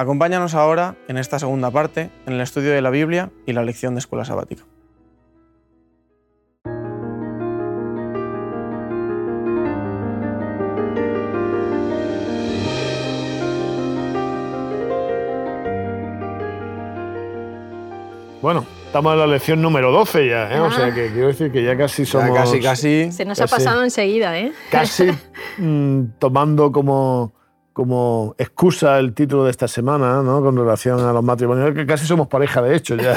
Acompáñanos ahora en esta segunda parte, en el estudio de la Biblia y la lección de escuela sabática. Bueno, estamos en la lección número 12 ya, ¿eh? O sea, que quiero decir que ya casi somos... Ya casi, casi. Se nos ha pasado enseguida, ¿eh? Casi mm, tomando como, como excusa el título de esta semana, ¿no? Con relación a los matrimonios, que casi somos pareja de hecho ya.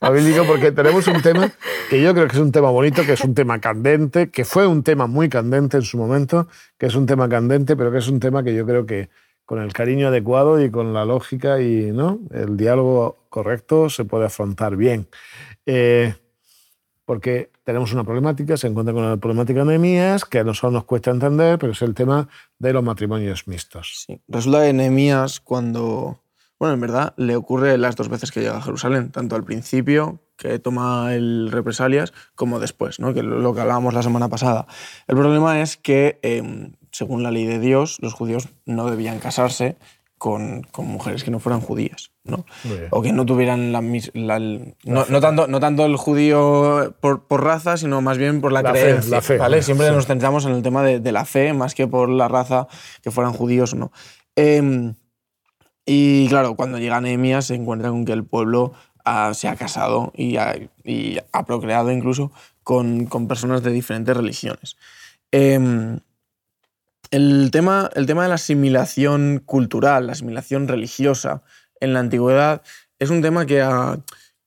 Bíblico, porque tenemos un tema que yo creo que es un tema bonito, que es un tema candente, que fue un tema muy candente en su momento, que es un tema candente, pero que es un tema que yo creo que con el cariño adecuado y con la lógica y ¿no? el diálogo correcto se puede afrontar bien. Eh, porque tenemos una problemática, se encuentra con la problemática de Nehemías, que a nosotros nos cuesta entender, pero es el tema de los matrimonios mixtos. Sí. Resulta que Nehemías cuando, bueno, en verdad le ocurre las dos veces que llega a Jerusalén, tanto al principio, que toma el represalias, como después, ¿no? que lo que hablábamos la semana pasada. El problema es que eh, según la ley de Dios, los judíos no debían casarse con, con mujeres que no fueran judías, ¿no? O que no tuvieran la misma... No, no, tanto, no tanto el judío por, por raza, sino más bien por la, La fe, creencia. la fe. ¿vale? Siempre Sí. nos centramos en el tema de, de la fe, más que por la raza, que fueran judíos o no. Em, y claro, cuando llega Nehemías se encuentra con que el pueblo ha- se ha casado y ha, y ha procreado incluso con, con personas de diferentes religiones. Em, el, tema, el tema de la asimilación cultural, la asimilación religiosa en la antigüedad es un tema que a,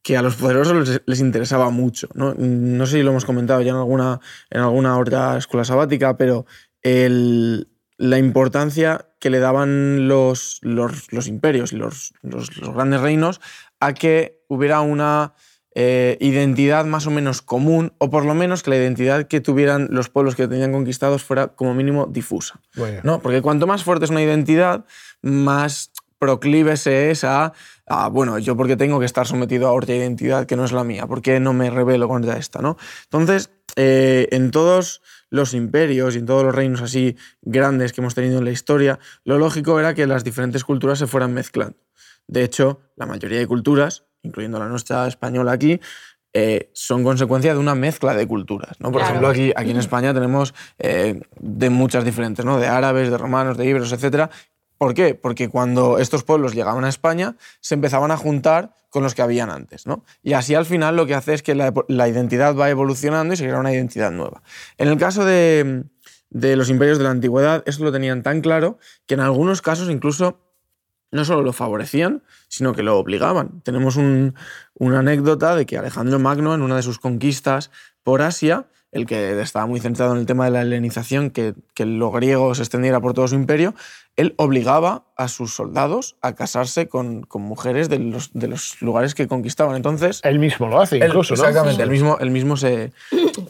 que a los poderosos les, interesaba mucho. ¿no? No sé si lo hemos comentado ya en alguna, en alguna otra escuela sabática, pero la importancia que le daban los, los, imperios y los- los grandes reinos a que hubiera una eh, identidad más o menos común, o por lo menos que la identidad que tuvieran los pueblos que tenían conquistados fuera como mínimo difusa. Bueno. ¿no? Porque cuanto más fuerte es una identidad, más proclive se es a, a, bueno, yo porque tengo que estar sometido a otra identidad que no es la mía, ¿por qué no me rebelo contra esta? ¿no? Entonces, eh, en todos los imperios y en todos los reinos así grandes que hemos tenido en la historia, lo lógico era que las diferentes culturas se fueran mezclando. De hecho, la mayoría de culturas, incluyendo la nuestra española aquí, eh, son consecuencia de una mezcla de culturas. ¿no? Por Claro. ejemplo, aquí, aquí en España tenemos eh, de muchas diferentes, ¿no? de árabes, de romanos, de íberos, etc. ¿Por qué? Porque cuando estos pueblos llegaban a España, se empezaban a juntar con los que habían antes. ¿no? Y así al final lo que hace es que la, la identidad va evolucionando y se crea una identidad nueva. En el caso de, de los imperios de la antigüedad, eso lo tenían tan claro que en algunos casos incluso no solo lo favorecían, sino que lo obligaban. Tenemos un- una anécdota de que Alejandro Magno, en una de sus conquistas por Asia, el que estaba muy centrado en el tema de la helenización, que, que lo griego se extendiera por todo su imperio, él obligaba a sus soldados a casarse con, con mujeres de los, de los lugares que conquistaban. Entonces, Él mismo lo hace, él- incluso, ¿no? Exactamente, él mismo, él mismo se,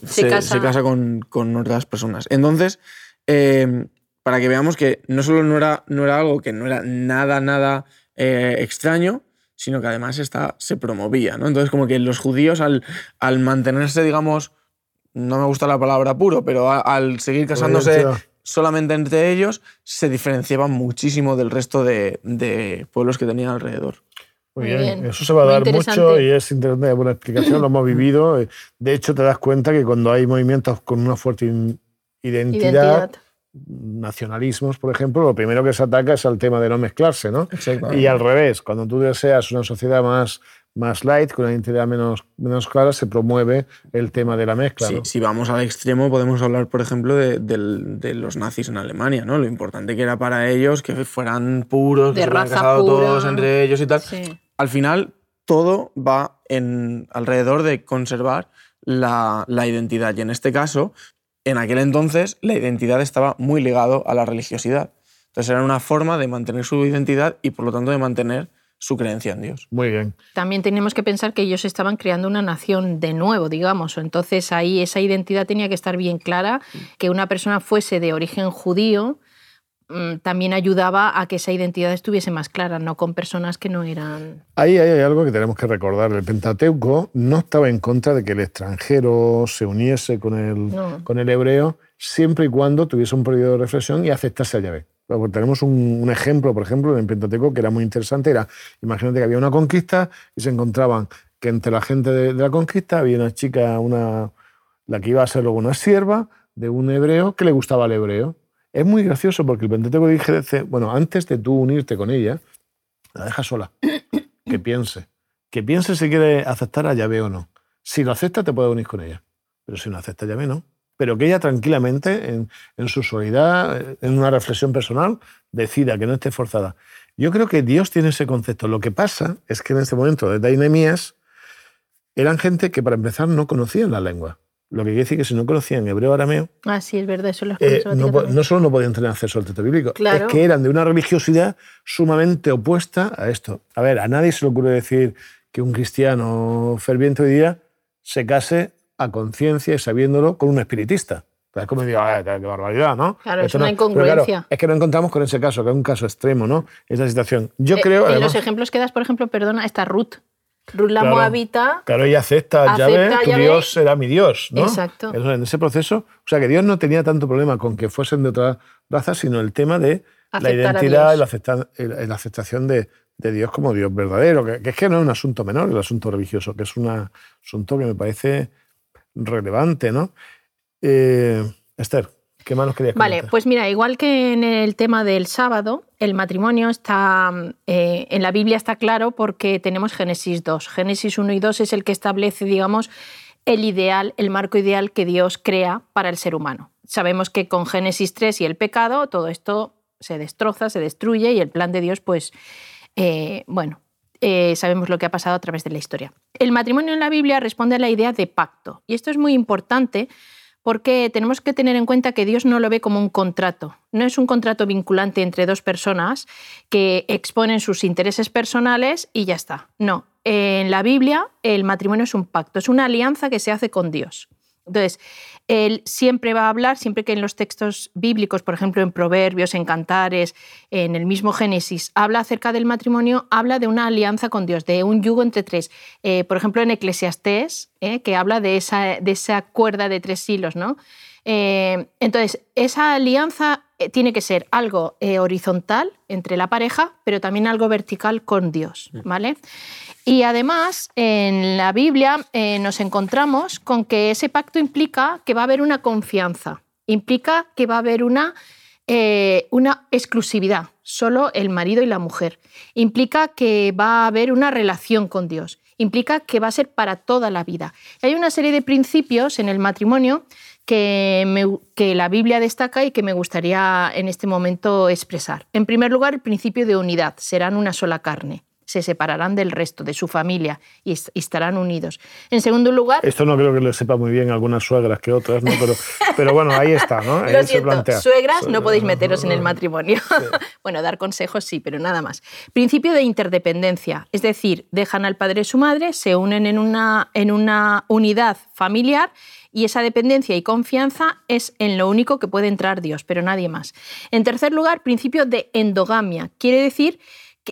Se casa. con, con otras personas. Entonces, eh, para que veamos que no solo no era, no era algo que no era nada, nada eh, extraño, sino que además está, se promovía. ¿no? Entonces, como que los judíos, al, al mantenerse, digamos, no me gusta la palabra puro, pero a- al seguir casándose Coherencia. solamente entre ellos, se diferenciaban muchísimo del resto de, de pueblos que tenían alrededor. Muy Muy bien. bien. Eso se va a Muy dar mucho y es interesante, buena explicación, lo hemos vivido. De hecho, te das cuenta que cuando hay movimientos con una fuerte identidad, Identidad. Nacionalismos, por ejemplo, lo primero que se ataca es al tema de no mezclarse, ¿no? Exacto. Y al revés, cuando tú deseas una sociedad más, más light, con una identidad menos, menos clara, se promueve el tema de la mezcla. Sí, ¿no? Si vamos al extremo, podemos hablar, por ejemplo, de, los nazis en Alemania, ¿no? Lo importante que era para ellos que fueran puros, De que se hubieran raza casado pura. todos entre ellos y tal. Sí. Al final, todo va en, alrededor de conservar la, la identidad. Y en este caso, en aquel entonces, la identidad estaba muy ligado a la religiosidad. Entonces era una forma de mantener su identidad y, por lo tanto, de mantener su creencia en Dios. Muy bien. También tenemos que pensar que ellos estaban creando una nación de nuevo, digamos. Entonces ahí esa identidad tenía que estar bien clara, que una persona fuese de origen judío también ayudaba a que esa identidad estuviese más clara, no con personas que no eran... Ahí hay algo que tenemos que recordar. El Pentateuco no estaba en contra de que el extranjero se uniese con el, No. con el hebreo siempre y cuando tuviese un periodo de reflexión y aceptase a Yahvé. Porque tenemos un, un ejemplo, por ejemplo, en el Pentateuco que era muy interesante. Era, imagínate que había una conquista y se encontraban que entre la gente de, de la conquista había una chica, una, la que iba a ser luego una sierva de un hebreo que le gustaba el hebreo. Es muy gracioso porque el Pentateuco dice, bueno, antes de tú unirte con ella, la deja sola, que piense, que piense si quiere aceptar a Yahvé o no. Si lo acepta, te puedes unir con ella, pero si no acepta a Yahvé, no. Pero que ella tranquilamente, en, en su soledad, en una reflexión personal, decida que no esté forzada. Yo creo que Dios tiene ese concepto. Lo que pasa es que en este momento de Nehemías eran gente que para empezar no conocían la lengua. Lo que quiere decir que si no conocían hebreo arameo, Ah, sí, es verdad, eso lo eh, no, no solo no podían tener acceso al texto bíblico, Claro. es que eran de una religiosidad sumamente opuesta a esto. A ver, a nadie se le ocurre decir que un cristiano ferviente hoy día se case a conciencia y sabiéndolo con un espiritista. Es como digo, "Ah, qué barbaridad, ¿no? Claro, es Esto una no- incongruencia. es que no encontramos con ese caso, que es un caso extremo, ¿no? Esa situación. Yo Eh, creo, en además, los ejemplos que das, por ejemplo, perdona, está Ruth. Ruth la Claro. Moabita. Claro, ella acepta, Acepta Yahvé, a tu. Dios será mi Dios, ¿no? Exacto. Eso, en ese proceso, o sea, que Dios no tenía tanto problema con que fuesen de otra raza, sino el tema de la Aceptar identidad y la, acepta- aceptación de, de Dios como Dios verdadero, que, que es que no es un asunto menor el asunto religioso, que es un asunto que me parece relevante, ¿no? Eh, Esther, ¿qué más nos querías Vale, pues mira, igual que en el tema del sábado, el matrimonio está eh, en la Biblia está claro porque tenemos Génesis 2. Génesis 1 y 2 es el que establece, digamos, el ideal, el marco ideal que Dios crea para el ser humano. Sabemos que con Génesis 3 y el pecado, todo esto se destroza, se destruye y el plan de Dios, pues, eh, bueno, eh, sabemos lo que ha pasado a través de la historia. El matrimonio en la Biblia responde a la idea de pacto y esto es muy importante porque tenemos que tener en cuenta que Dios no lo ve como un contrato. No es un contrato vinculante entre dos personas que exponen sus intereses personales y ya está. No, en la Biblia el matrimonio es un pacto, es una alianza que se hace con Dios. Entonces, él siempre va a hablar, siempre que en los textos bíblicos, por ejemplo en Proverbios, en Cantares, en el mismo Génesis, habla acerca del matrimonio, habla de una alianza con Dios, de un yugo entre tres. Eh, por ejemplo, en Eclesiastés, eh, que habla de esa, de esa cuerda de tres hilos, ¿no? Eh, entonces, esa alianza tiene que ser algo eh, horizontal entre la pareja, pero también algo vertical con Dios, ¿vale? Y además, en la Biblia eh, nos encontramos con que ese pacto implica que va a haber una confianza, implica que va a haber una, eh, una exclusividad, solo el marido y la mujer, implica que va a haber una relación con Dios, implica que va a ser para toda la vida. Y hay una serie de principios en el matrimonio que, me- que la Biblia destaca y que me gustaría en este momento expresar. En primer lugar, el principio de unidad, serán una sola carne se separarán del resto, de su familia, y, est- y estarán unidos. En segundo lugar, Esto no creo que le sepa muy bien algunas suegras que otras, ¿no? Pero, pero bueno, ahí está, ¿no? Ahí Lo siento, suegras, no podéis meteros en el matrimonio. bueno, dar consejos sí, pero nada más. Principio de interdependencia, es decir, dejan al padre y su madre, se unen en una, en una unidad familiar y esa dependencia y confianza es en lo único que puede entrar Dios, pero nadie más. En tercer lugar, principio de endogamia, quiere decir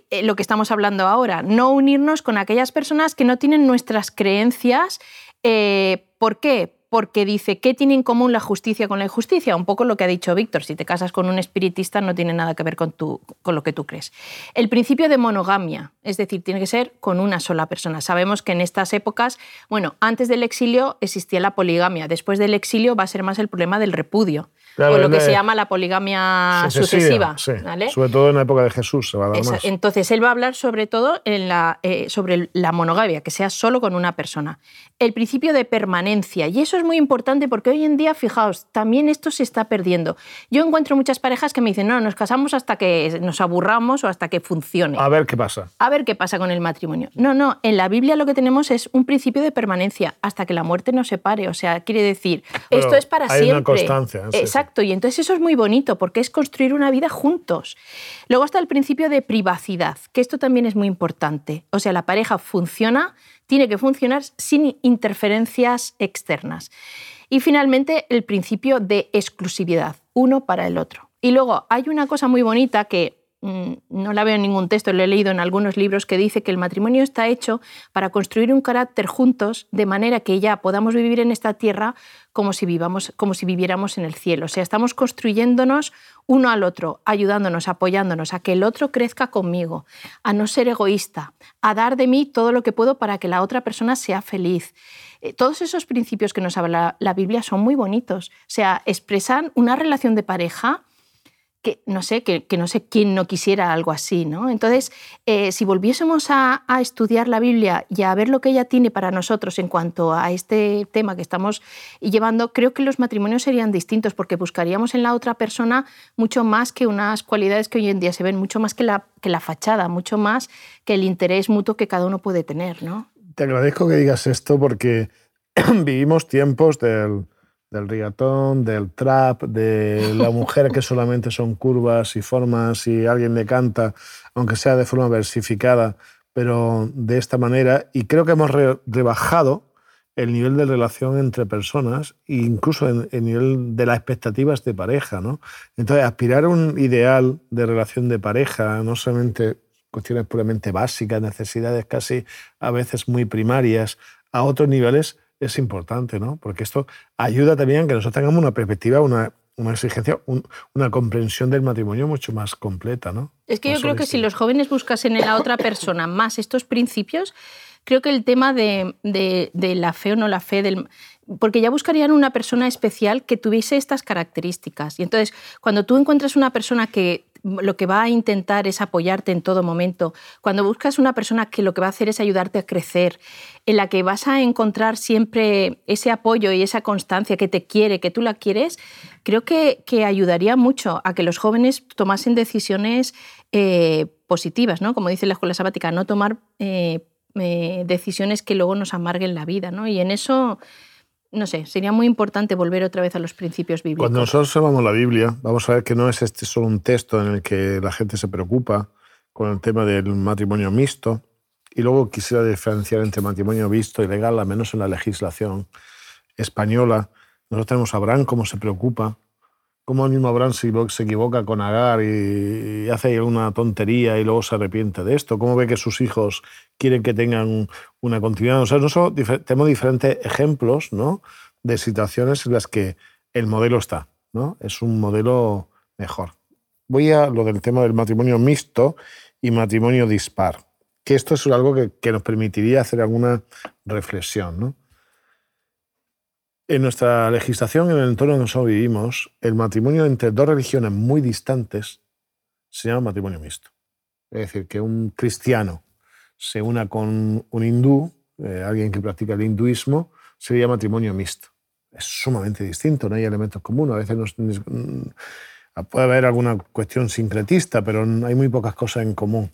eh, lo que estamos hablando ahora, no unirnos con aquellas personas que no tienen nuestras creencias. eh, ¿Por qué? Porque dice, ¿qué tiene en común la justicia con la injusticia? Un poco lo que ha dicho Víctor, si te casas con un espiritista no tiene nada que ver con, tu, con lo que tú crees. El principio de monogamia, es decir, tiene que ser con una sola persona. Sabemos que en estas épocas, bueno, antes del exilio existía la poligamia, después del exilio va a ser más el problema del repudio, Claro, o lo que de- se llama la poligamia Sucesiva, sucesiva. sí. ¿vale? Sobre todo en la época de Jesús se va a dar Esa- más. Entonces, él va a hablar sobre todo en la, eh, sobre la monogamia, que sea solo con una persona. El principio de permanencia, y eso es muy importante porque hoy en día, fijaos, también esto se está perdiendo. Yo encuentro muchas parejas que me dicen, no, nos casamos hasta que nos aburramos o hasta que funcione. A ver qué pasa. A ver qué pasa con el matrimonio. No, no, en la Biblia lo que tenemos es un principio de permanencia hasta que la muerte nos separe. O sea, quiere decir, esto es para hay una siempre. constancia, sí, sí. Exacto. Y entonces eso es muy bonito porque es construir una vida juntos. Luego está el principio de privacidad, que esto también es muy importante. O sea, la pareja funciona, tiene que funcionar sin interferencias externas. Y finalmente el principio de exclusividad, uno para el otro. Y luego hay una cosa muy bonita que no la veo en ningún texto, lo he leído en algunos libros, que dice que el matrimonio está hecho para construir un carácter juntos de manera que ya podamos vivir en esta tierra como si, vivamos, como si viviéramos en el cielo. O sea, estamos construyéndonos uno al otro, ayudándonos, apoyándonos a que el otro crezca conmigo, a no ser egoísta, a dar de mí todo lo que puedo para que la otra persona sea feliz. Eh, todos esos principios que nos habla la Biblia son muy bonitos. O sea, expresan una relación de pareja que no sé, que, no sé quién no quisiera algo así, ¿no? Entonces, eh, si volviésemos a, estudiar la Biblia y a ver lo que ella tiene para nosotros en cuanto a este tema que estamos llevando, creo que los matrimonios serían distintos porque buscaríamos en la otra persona mucho más que unas cualidades que hoy en día se ven, mucho más que la, que la fachada, mucho más que el interés mutuo que cada uno puede tener, ¿no? Te agradezco que digas esto porque vivimos tiempos del del rigatón, del trap, de la mujer que solamente son curvas y formas y alguien le canta, aunque sea de forma versificada, pero de esta manera. Y creo que hemos rebajado el nivel de relación entre personas e incluso el nivel de las expectativas de pareja. ¿no? Entonces, aspirar a un ideal de relación de pareja, no solamente cuestiones puramente básicas, necesidades casi a veces muy primarias, a otros niveles es importante, ¿no? Porque esto ayuda también a que nosotros tengamos una perspectiva, una, una exigencia, una comprensión del matrimonio mucho más completa, ¿no? Es que yo creo que si los jóvenes buscasen en la otra persona más estos principios, creo que el tema de, de, la fe o no la fe, del, porque ya buscarían una persona especial que tuviese estas características. Y entonces, cuando tú encuentras una persona que lo que va a intentar es apoyarte en todo momento, cuando buscas una persona que lo que va a hacer es ayudarte a crecer, en la que vas a encontrar siempre ese apoyo y esa constancia que te quiere, que tú la quieres, creo que, que ayudaría mucho a que los jóvenes tomasen decisiones eh, positivas, ¿no? Como dice la escuela sabática, no tomar eh, eh, decisiones que luego nos amarguen la vida, ¿no? Y en eso no sé, sería muy importante volver otra vez a los principios bíblicos. Cuando nosotros observamos la Biblia, vamos a ver que no es este solo un texto en el que la gente se preocupa con el tema del matrimonio mixto. Y luego quisiera diferenciar entre matrimonio visto y legal, al menos en la legislación española. Nosotros tenemos a Abraham cómo se preocupa cómo el mismo Abraham se equivoca con Agar y, hace una tontería y luego se arrepiente de esto, cómo ve que sus hijos quieren que tengan una continuidad. O sea, nosotros tenemos diferentes ejemplos ¿no? de situaciones en las que el modelo está, ¿no? es un modelo mejor. Voy a lo del tema del matrimonio mixto y matrimonio dispar, que esto es algo que, que nos permitiría hacer alguna reflexión. ¿no? En nuestra legislación, en el entorno en el que vivimos, el matrimonio entre dos religiones muy distantes se llama matrimonio mixto. Es decir, que un cristiano se una con un hindú, eh, alguien que practica el hinduismo, sería matrimonio mixto. Es sumamente distinto, no hay elementos comunes. A veces mm, puede haber alguna cuestión sincretista, pero hay muy pocas cosas en común.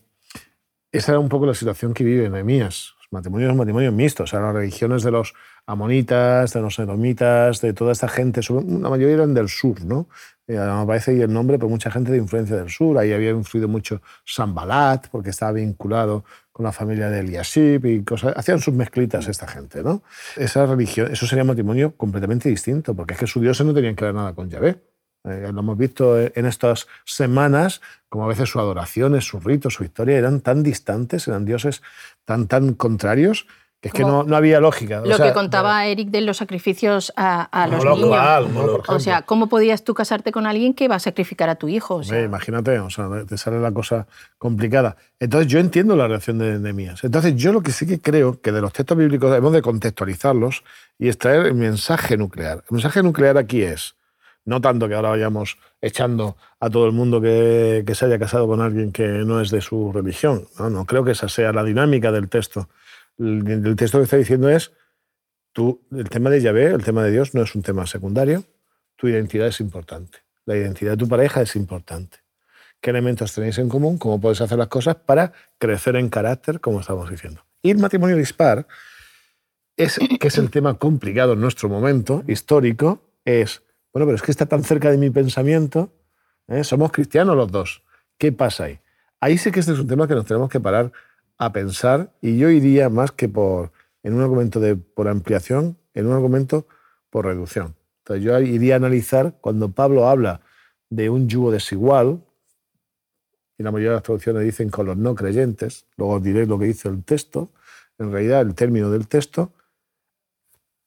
Esa era un poco la situación que vive Nehemías. Matrimonio es matrimonio mixto, o sea, las religiones de los amonitas, de los edomitas, de toda esta gente, la mayoría eran del sur, ¿no? Eh, me aparece ahí el nombre, pero mucha gente de influencia del sur. Ahí había influido mucho Sambalat, porque estaba vinculado con la familia de Eliashib y cosas. Hacían sus mezclitas esta gente, ¿no? Esa religión, eso sería matrimonio completamente distinto, porque es que sus dioses no tenían que ver nada con Yahvé. Eh, lo hemos visto en estas semanas, como a veces sus adoraciones, sus ritos, su historia eran tan distantes, eran dioses tan, tan contrarios, es que no, no, había lógica. Lo que contaba Eric de los sacrificios a, los niños. o sea, ¿cómo podías tú casarte con alguien que va a sacrificar a tu hijo? imagínate, o sea, te sale la cosa complicada. Entonces, yo entiendo la reacción de Nehemías. Entonces, yo lo que sí que creo que de los textos bíblicos debemos de contextualizarlos y extraer el mensaje nuclear. El mensaje nuclear aquí es, no tanto que ahora vayamos echando a todo el mundo que, que se haya casado con alguien que no es de su religión. No, no creo que esa sea la dinámica del texto el texto que está diciendo es, tú, el tema de Yahvé, el tema de Dios, no es un tema secundario, tu identidad es importante, la identidad de tu pareja es importante. ¿Qué elementos tenéis en común? ¿Cómo puedes hacer las cosas para crecer en carácter, como estamos diciendo? Y el matrimonio dispar, es, que es el tema complicado en nuestro momento histórico, es Bueno, pero es que está tan cerca de mi pensamiento. ¿eh? Somos cristianos los dos. ¿Qué pasa ahí? Ahí sí que este es un tema que nos tenemos que parar a pensar y yo iría más que por, en un argumento de, por ampliación, en un argumento por reducción. Entonces yo iría a analizar cuando Pablo habla de un yugo desigual, y la mayoría de las traducciones dicen con los no creyentes, luego diré lo que dice el texto, en realidad el término del texto,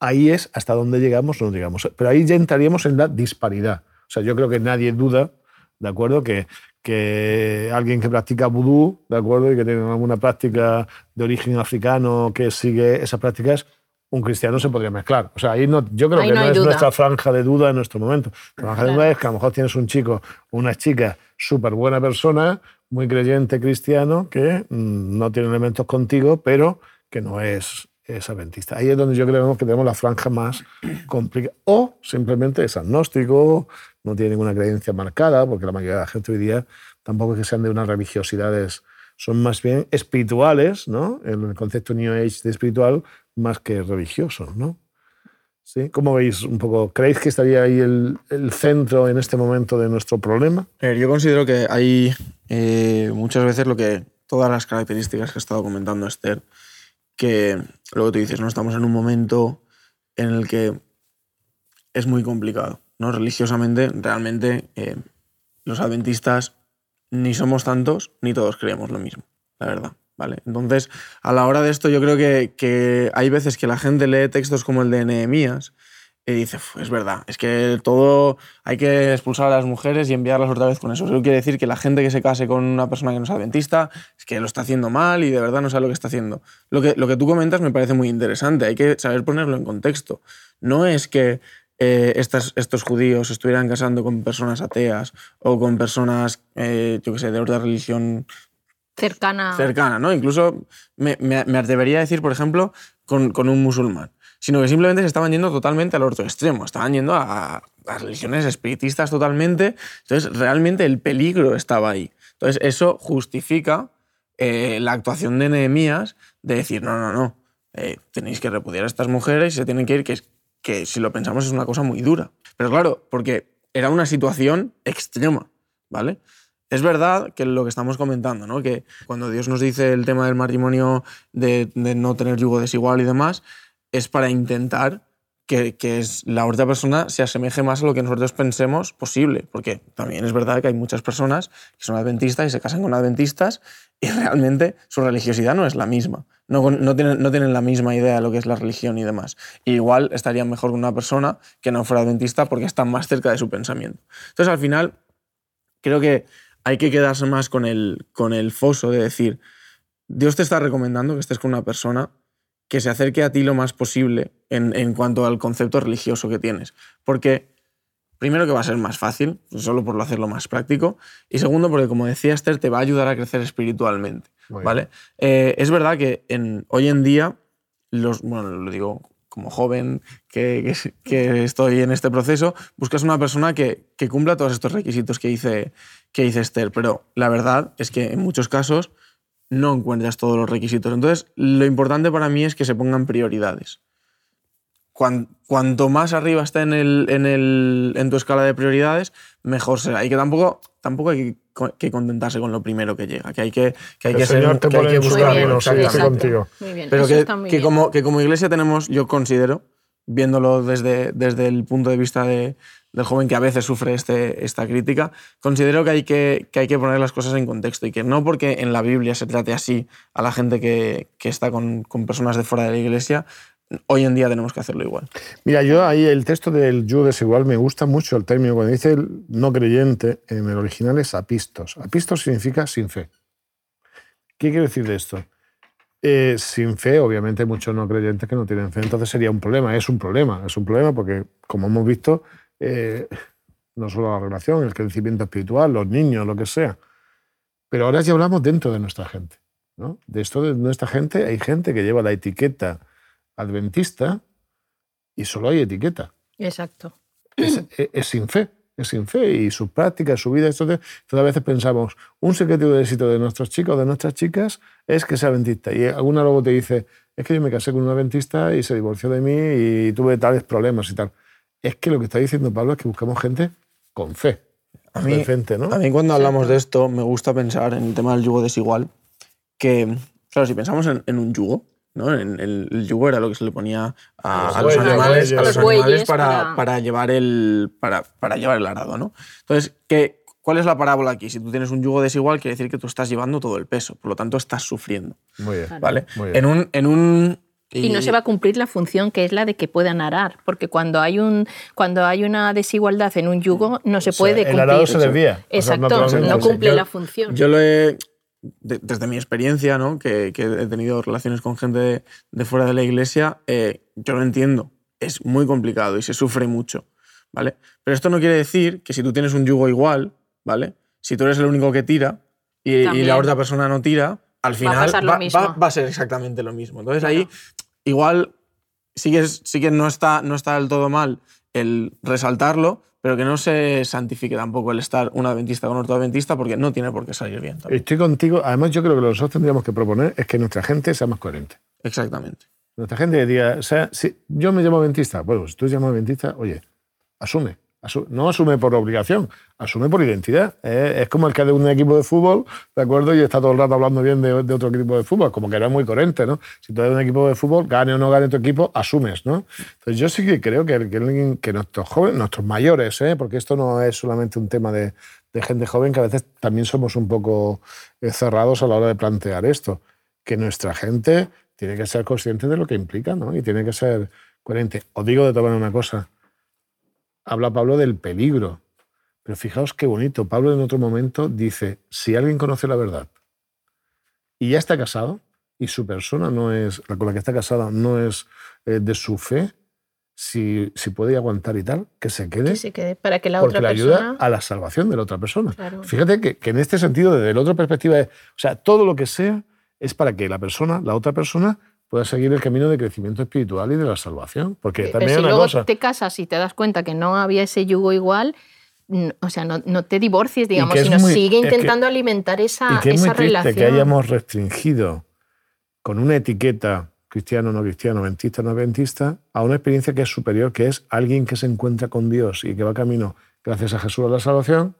ahí es hasta dónde llegamos no llegamos. Pero ahí ya entraríamos en la disparidad. O sea, yo creo que nadie duda, ¿de acuerdo? Que, que alguien que practica vudú, ¿de acuerdo? Y que tiene alguna práctica de origen africano que sigue esas prácticas, un cristiano se podría mezclar. O sea, ahí no, yo creo Ahí que no no, es duda. nuestra franja de duda en nuestro momento. La franja de Claro. duda es que a lo mejor tienes un chico una chica súper buena persona, muy creyente cristiano, que mm, no tiene elementos contigo, pero que no es, es adventista. Ahí es donde yo creo que tenemos la franja más complicada. O simplemente es agnóstico, no tiene ninguna creencia marcada, porque la mayoría de la gente hoy día tampoco es que sean de unas religiosidades, son más bien espirituales, ¿no? El concepto New Age de espiritual, más que religiosos, ¿no? ¿Sí? ¿Cómo veis un poco? ¿Creéis que estaría ahí el, el centro en este momento de nuestro problema? Yo considero que hay eh, muchas veces lo que todas las características que ha estado comentando Esther, que luego tú dices, no estamos en un momento en el que es muy complicado, ¿no? Religiosamente, realmente eh, los adventistas ni somos tantos ni todos creemos lo mismo, la verdad. ¿Vale? Entonces, a la hora de esto, yo creo que, que hay veces que la gente lee textos como el de Nehemías y dice, "Uf, es verdad, es que todo hay que expulsar a las mujeres y enviarlas otra vez con eso. Eso quiere decir que la gente que se case con una persona que no es adventista es que lo está haciendo mal y de verdad no sabe lo que está haciendo. Lo que, lo que tú comentas me parece muy interesante, hay que saber ponerlo en contexto. No es que eh, estas- estos judíos estuvieran casando con personas ateas o con personas, eh, yo qué sé, de otra religión cercana. cercana, ¿no? Incluso me, me- me atrevería a decir, por ejemplo, con, con un musulmán. Sino que simplemente se estaban yendo totalmente al otro extremo. Estaban yendo a, a religiones espiritistas totalmente. Entonces, realmente el peligro estaba ahí. Entonces, eso justifica eh, la actuación de Nehemías de decir, no, no, no, eh, tenéis que repudiar a estas mujeres y se tienen que ir, que, que si lo pensamos es una cosa muy dura. Pero claro, porque era una situación extrema, ¿vale? Es verdad que lo que estamos comentando, ¿no? que cuando Dios nos dice el tema del matrimonio, de, de no tener yugo desigual y demás, es para intentar que, que es- la otra persona se asemeje más a lo que nosotros pensemos posible. Porque también es verdad que hay muchas personas que son adventistas y se casan con adventistas y realmente su religiosidad no es la misma. No, no, tienen, no tienen la misma idea de lo que es la religión y demás. Igual estarían mejor con una persona que no fuera adventista porque están más cerca de su pensamiento. Entonces, al final, creo que hay que quedarse más con el, con el foso de decir, Dios te está recomendando que estés con una persona que se acerque a ti lo más posible en, en cuanto al concepto religioso que tienes. Porque, primero, que va a ser más fácil, solo por lo hacerlo más práctico, y segundo, porque, como decía Esther, te va a ayudar a crecer espiritualmente. Muy. ¿vale? Eh, es verdad que en, hoy en día, los, bueno, lo digo como joven que, que- que estoy en este proceso, buscas una persona que, que cumpla todos estos requisitos que dice, que dice Esther, pero la verdad es que en muchos casos no encuentras todos los requisitos. Entonces, lo importante para mí es que se pongan prioridades. Cuan- cuanto más arriba esté en, el, en, el, en tu escala de prioridades, mejor será. Y que tampoco, tampoco hay que, co- que contentarse con lo primero que llega, que hay que, que, hay El que ser Señor te que hay que bien, sí, estoy contigo. Muy bien, Pero que, que como, que como iglesia tenemos, yo considero, viéndolo desde, desde el punto de vista de- del joven que a veces sufre este, esta crítica, considero que hay que, que hay que poner las cosas en contexto y que no porque en la Biblia se trate así a la gente que, que está con, con personas de fuera de la iglesia, hoy en día tenemos que hacerlo igual. Mira, yo ahí el texto del yugo desigual me gusta mucho el término. Cuando dice el no creyente, en el original es apistos. Apistos significa sin fe. ¿Qué quiere decir de esto? Eh, sin fe, obviamente, hay muchos no creyentes que no tienen fe. Entonces sería un problema. Es un problema. Es un problema porque, como hemos visto, eh, no solo la relación, el crecimiento espiritual, los niños, lo que sea. Pero ahora ya hablamos dentro de nuestra gente. ¿no? De esto de nuestra gente, hay gente que lleva la etiqueta adventista y solo hay etiqueta. Exacto. Es, es- es sin fe, es sin fe y sus prácticas, su vida. Esto de- a veces pensamos, un secreto de éxito de nuestros chicos, de nuestras chicas, es que sea adventista. Y alguna luego te dice, es que yo me casé con un adventista y se divorció de mí y tuve tales problemas y tal. Es que lo que está diciendo Pablo es que buscamos gente con fe. A mí, decente, ¿no? a mí cuando hablamos de esto me gusta pensar en el tema del yugo desigual, que, claro, si pensamos en, en un yugo, ¿no? En el, el yugo era lo que se le ponía a, los bueyes, animales, a los para, para- para llevar el, para, para llevar el arado, ¿no? Entonces, ¿qué, ¿cuál es la parábola aquí? Si tú tienes un yugo desigual, quiere decir que tú estás llevando todo el peso, por lo tanto estás sufriendo, Muy bien. ¿vale? Muy bien. En un... En un Y no se va a cumplir la función que es la de que puedan arar, porque cuando hay un cuando hay una desigualdad en un yugo no se sea, puede el cumplir. arado se desvía, o sea, Exacto, no cumple Yo- la función. Yo lo he, de- desde mi experiencia, ¿no? que, que he tenido relaciones con gente de, de fuera de la iglesia, eh, yo lo entiendo. Es muy complicado y se sufre mucho, ¿vale? Pero esto no quiere decir que si tú tienes un yugo igual, ¿vale? Si tú eres el único que tira y, y la otra persona no tira, al final pasar lo mismo. va- va a ser exactamente lo mismo. Entonces ahí igual sí que, es- sí que no, está, no está del todo mal el resaltarlo, pero que no se santifique tampoco el estar un adventista con otro adventista porque no tiene por qué salir bien. también. Estoy contigo. Además, yo creo que lo que nosotros tendríamos que proponer es que nuestra gente sea más coherente. Exactamente. Nuestra gente diga, o sea, si yo me llamo adventista, bueno, si tú te llamas adventista, oye, asume. No asume por obligación, asume por identidad. Es como el que de un equipo de fútbol, ¿de acuerdo? Y está todo el rato hablando bien de, otro equipo de fútbol, como que es muy coherente, ¿no? Si tú eres un equipo de fútbol, gane o no gane tu equipo, asumes, ¿no? Entonces yo sí que creo que, que, que nuestros jóvenes, nuestros mayores, ¿eh? porque esto no es solamente un tema de, de gente joven, que a veces también somos un poco eh, cerrados a la hora de plantear esto, que nuestra gente tiene que ser consciente de lo que implica, ¿no? Y tiene que ser coherente. Os digo de tomar una cosa. Habla Pablo del peligro. Pero fijaos qué bonito. Pablo en otro momento dice, si alguien conoce la verdad y ya está casado y su persona no es, la con la que está casada no es eh, de su fe, si, si puede aguantar y tal, que se quede Que se quede para que la porque otra le ayuda persona. a la salvación de la otra persona. Claro. Fíjate que, que en este sentido, desde la otra perspectiva, es, o sea, todo lo que sea es para que la persona, la otra persona, pueda seguir el camino de crecimiento espiritual y de la salvación. Porque Pero también si una luego cosa. te casas y te das cuenta que no había ese yugo igual, o sea, no, no te divorcies, digamos, sino muy- sigue es que- intentando alimentar esa, Y que es esa muy triste relación. que hayamos restringido con una etiqueta cristiano, no cristiano, adventista, no adventista, a una experiencia que es superior, que es alguien que se encuentra con Dios y que va camino, gracias a Jesús, a la salvación,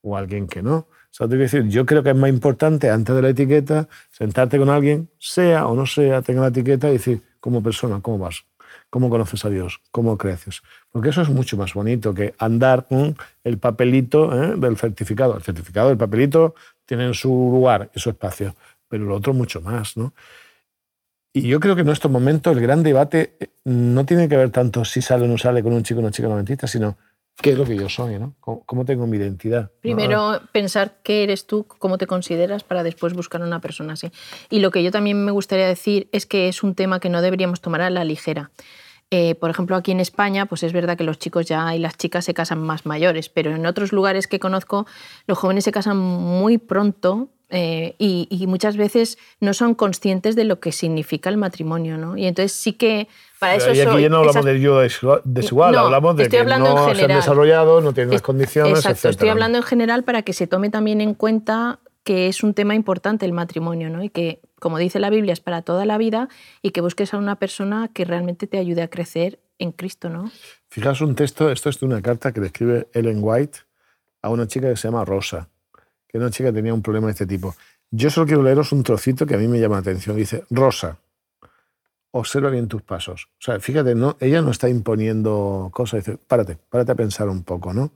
o alguien que no. Sea, te decir, yo creo que es más importante, antes de la etiqueta, sentarte con alguien, sea o no sea, tenga la etiqueta y decir, como persona, ¿cómo vas? ¿Cómo conoces a Dios? ¿Cómo creces? Porque eso es mucho más bonito que andar mm, el papelito ¿eh? del certificado. El certificado, el papelito, tienen su lugar y su espacio, pero lo otro mucho más, ¿no? Y yo creo que en estos momentos el gran debate eh, no tiene que ver tanto si sale o no sale con un chico o una chica noventista, sino qué es lo que yo soy, ¿no? ¿Cómo, tengo mi identidad? Primero pensar qué eres tú, cómo te consideras, para después buscar una persona así. Y lo que yo también me gustaría decir es que es un tema que no deberíamos tomar a la ligera. Eh, por ejemplo, aquí en España, pues es verdad que los chicos ya y las chicas se casan más mayores, pero en otros lugares que conozco, los jóvenes se casan muy pronto eh, y, y muchas veces no son conscientes de lo que significa el matrimonio, ¿no? Y entonces sí que para Pero eso y aquí ya no hablamos esas- del yo desigual, No, hablamos de que no se han desarrollado, no tienen las Es- condiciones, Exacto, estoy hablando en general para que se tome también en cuenta que es un tema importante el matrimonio, ¿no? Y que, como dice la Biblia, es para toda la vida y que busques a una persona que realmente te ayude a crecer en Cristo, ¿no? Fijaos un texto, esto es de una carta que le escribe Ellen White a una chica que se llama Rosa, que una chica tenía un problema de este tipo. Yo solo quiero leeros un trocito que a mí me llama la atención. Dice, Rosa, observa bien tus pasos. O sea, fíjate, no, ella no está imponiendo cosas. Dice, párate, párate a pensar un poco, ¿no?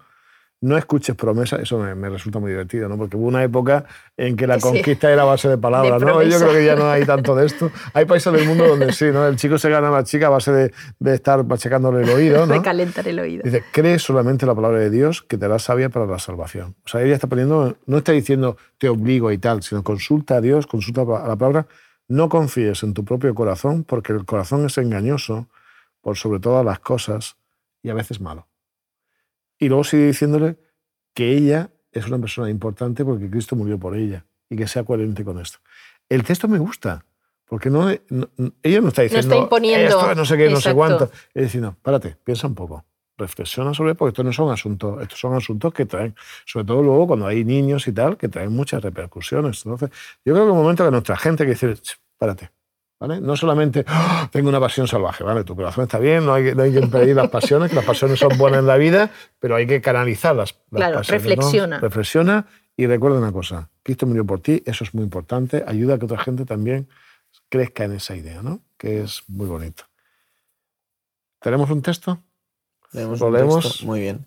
No escuches promesas, eso me, me resulta muy divertido, ¿no? Porque hubo una época en que la Sí. conquista era base de palabras, De ¿no? Yo creo que ya no hay tanto de esto. Hay países del mundo donde sí, ¿no? El chico se gana a la chica a base de, de estar machacándole el oído, ¿no? De calentar el oído. Dice, cree solamente la palabra de Dios que te hará sabia para la salvación. O sea, ella está poniendo, no está diciendo te obligo y tal, sino consulta a Dios, consulta a la palabra. No confíes en tu propio corazón, porque el corazón es engañoso por sobre todas las cosas y a veces malo. Y luego sigue diciéndole que ella es una persona importante porque Cristo murió por ella y que sea coherente con esto. El texto me gusta, porque no, no- ella no está diciendo imponiendo. esto, no sé qué, no sé Exacto. cuánto. Es diciendo, párate, piensa un poco, reflexiona sobre porque estos no son asuntos, estos son asuntos que traen, sobre todo luego cuando hay niños y tal, que traen muchas repercusiones. Entonces, yo creo que es un momento que nuestra gente que dice, "Ch, párate, ¿Vale? No solamente "Ah, tengo una pasión salvaje, ¿vale? Tu corazón está bien, no hay, no hay que impedir las pasiones, que las pasiones son buenas en la vida, pero hay que canalizar las, las Claro, pasiones. ¿no? reflexiona. Reflexiona y recuerda una cosa, Cristo murió por ti, eso es muy importante, ayuda a que otra gente también crezca en esa idea, ¿no? Que es muy bonito. ¿Tenemos un texto? Leemos Lo un leemos. texto. Muy bien.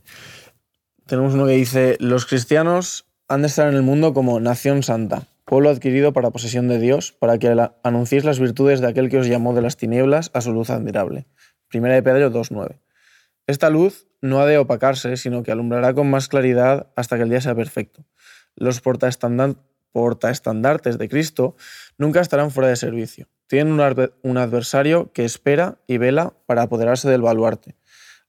Tenemos uno que dice, los cristianos han de estar en el mundo como nación santa, pueblo adquirido para posesión de Dios, para que anunciéis las virtudes de aquel que os llamó de las tinieblas a su luz admirable. Primera de Pedro 2.9. Esta luz no ha de opacarse, sino que alumbrará con más claridad hasta que el día sea perfecto. Los portaestanda- portaestandartes de Cristo nunca estarán fuera de servicio. Tienen un adversario que espera y vela para apoderarse del baluarte.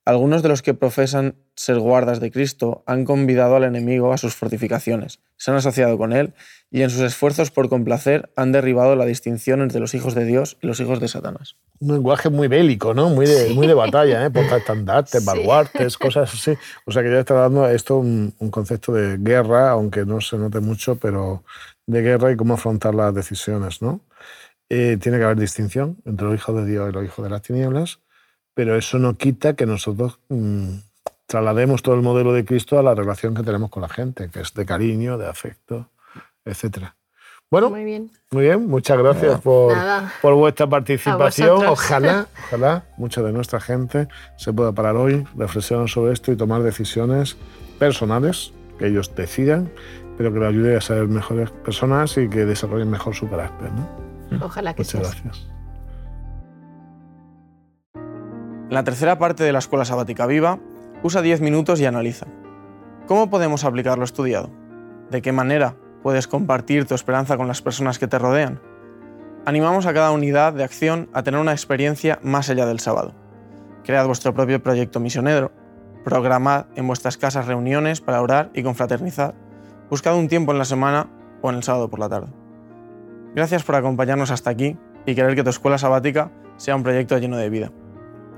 Algunos de los que profesan ser guardas de Cristo han convidado al enemigo a sus fortificaciones, se han asociado con él y en sus esfuerzos por complacer han derribado la distinción entre los hijos de Dios y los hijos de Satanás. Un lenguaje muy bélico, ¿no? Muy de, muy de batalla, ¿eh? Portaestandartes, Sí. baluartes, cosas así. O sea que ya está dando esto un, un concepto de guerra, aunque no se note mucho, pero de guerra y cómo afrontar las decisiones, ¿no? Eh, tiene que haber distinción entre los hijos de Dios y los hijos de las tinieblas, pero eso no quita que nosotros mm, traslademos todo el modelo de Cristo a la relación que tenemos con la gente, que es de cariño, de afecto, etcétera. Bueno, Muy bien. muy bien, muchas gracias por, por vuestra participación. Ojalá, ojalá mucha de nuestra gente se pueda parar hoy, reflexionar sobre esto y tomar decisiones personales que ellos decidan, pero que les ayude a ser mejores personas y que desarrollen mejor su carácter. ¿no? Ojalá que Muchas sea gracias. La tercera parte de la Escuela Sabática Viva, usa 10 minutos y analiza. ¿Cómo podemos aplicar lo estudiado? ¿De qué manera puedes compartir tu esperanza con las personas que te rodean? Animamos a cada unidad de acción a tener una experiencia más allá del sábado. Cread vuestro propio proyecto misionero. Programad en vuestras casas reuniones para orar y confraternizar. Buscad un tiempo en la semana o en el sábado por la tarde. Gracias por acompañarnos hasta aquí y querer que tu escuela sabática sea un proyecto lleno de vida.